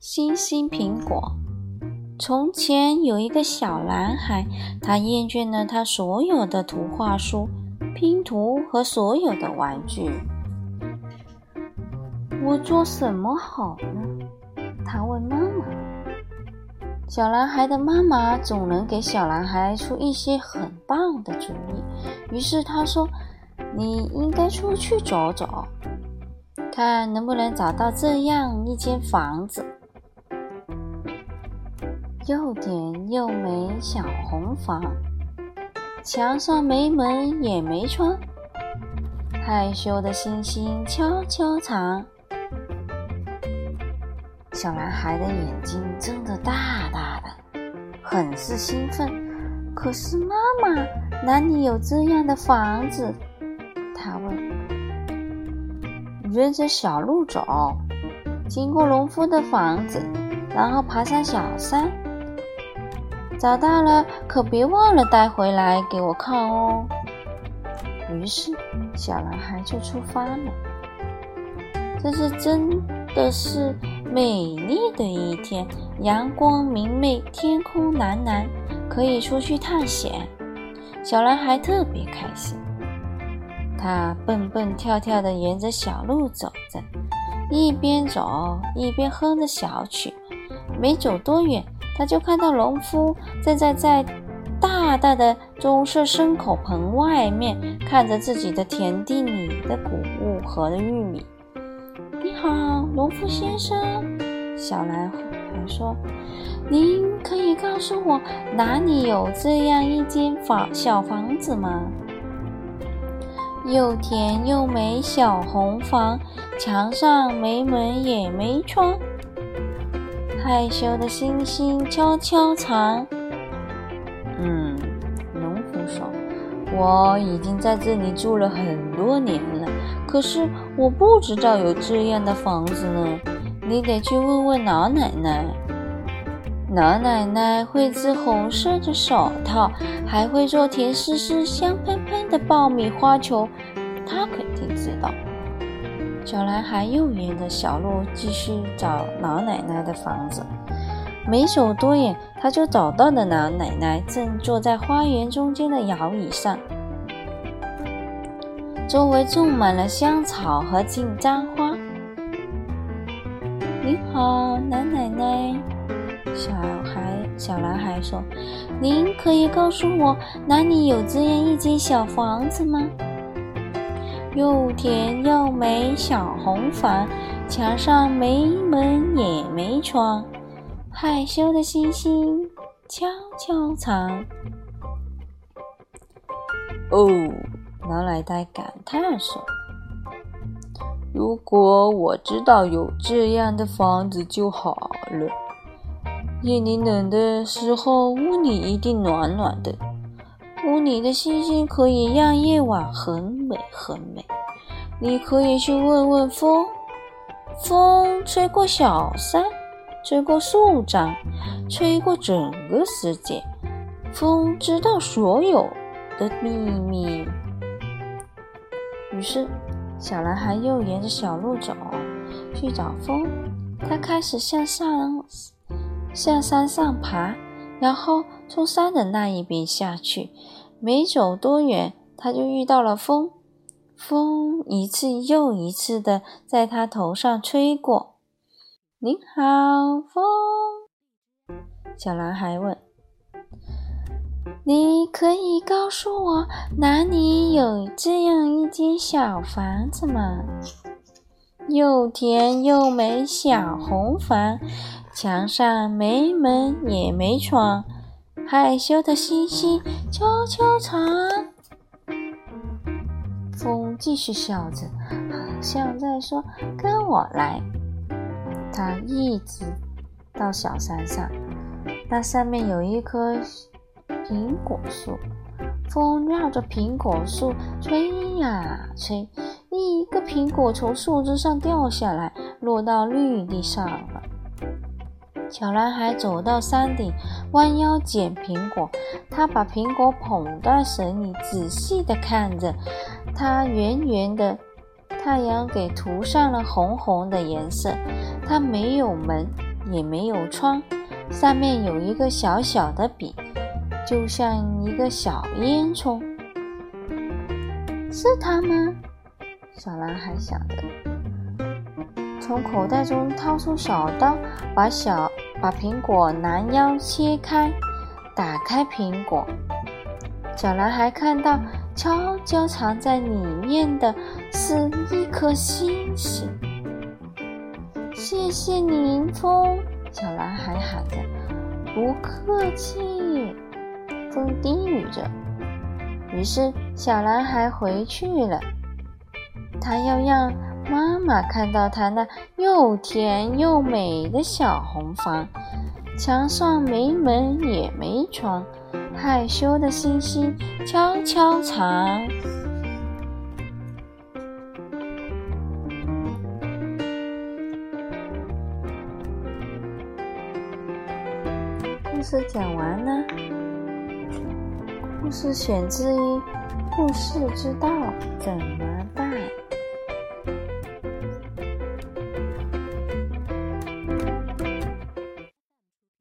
星星苹果。从前有一个小男孩，他厌倦了他所有的图画书、拼图和所有的玩具。我做什么好呢？他问妈妈。小男孩的妈妈总能给小男孩出一些很棒的主意。于是他说：“你应该出去走走。”看能不能找到这样一间房子，又点又美小红房，墙上没门也没窗，害羞的星星悄悄藏。小男孩的眼睛睁得大大的，很是兴奋。可是妈妈哪里有这样的房子？他问。沿着小路走，经过农夫的房子，然后爬上小山，找到了，可别忘了带回来给我看哦。于是，小男孩就出发了。这是真的是美丽的一天，阳光明媚，天空蓝蓝，可以出去探险。小男孩特别开心。他蹦蹦跳跳地沿着小路走着，一边走一边哼着小曲。没走多远，他就看到农夫正在在大大的棕色牲口棚外面看着自己的田地里的谷物和玉米。“你好，农夫先生。”小男孩说，“您可以告诉我哪里有这样一间房小房子吗？”又甜又美小红房，墙上没门也没窗，害羞的星星悄悄藏。嗯，农夫说：“我已经在这里住了很多年了，可是我不知道有这样的房子呢。你得去问问老奶奶。老奶奶会织红色的手套，还会做甜丝丝、香喷喷。”的爆米花球，她肯定知道。小男孩又沿着小路继续找老奶奶的房子，没走多远，他就找到了老奶奶，正坐在花园中间的摇椅上，周围种满了香草和金簪花。你好，老奶奶。小孩。小男孩说：“您可以告诉我哪里有这样一间小房子吗？又甜又美小红房，墙上没门也没窗，害羞的星星悄悄藏。”哦，老奶奶感叹说：“如果我知道有这样的房子就好了。”夜里冷的时候，屋里一定暖暖的。屋里的星星可以让夜晚很美很美。你可以去问问风，风吹过小山，吹过树长，吹过整个世界。风知道所有的秘密。于是，小男孩又沿着小路走，去找风。他开始向上。向山上爬，然后从山的那一边下去。没走多远，他就遇到了风。风一次又一次的在他头上吹过。“您好，风。”小男孩问，“你可以告诉我哪里有这样一间小房子吗？又甜又美小红房。”墙上没门也没窗，害羞的星星悄悄藏。风继续笑着，好像在说：“跟我来。”他一直到小山上，那上面有一棵苹果树。风绕着苹果树吹呀吹，一个苹果从树枝上掉下来，落到绿地上了。小男孩走到山顶，弯腰捡苹果。他把苹果捧在手里，仔细地看着。它圆圆的，太阳给涂上了红红的颜色。它没有门，也没有窗，上面有一个小小的笔，就像一个小烟囱。是他吗？小男孩想着，从口袋中掏出小刀，把小把苹果拦腰切开，打开苹果。小男孩看到悄悄藏在里面的是一颗星星。谢谢林风，小男孩喊着：“不客气。”风低语着。于是，小男孩回去了。他要让妈妈看到他那又甜又美的小红房，墙上没门也没窗，害羞的星星悄悄藏。故事讲完了。故事选自于《故事之道》怎么办。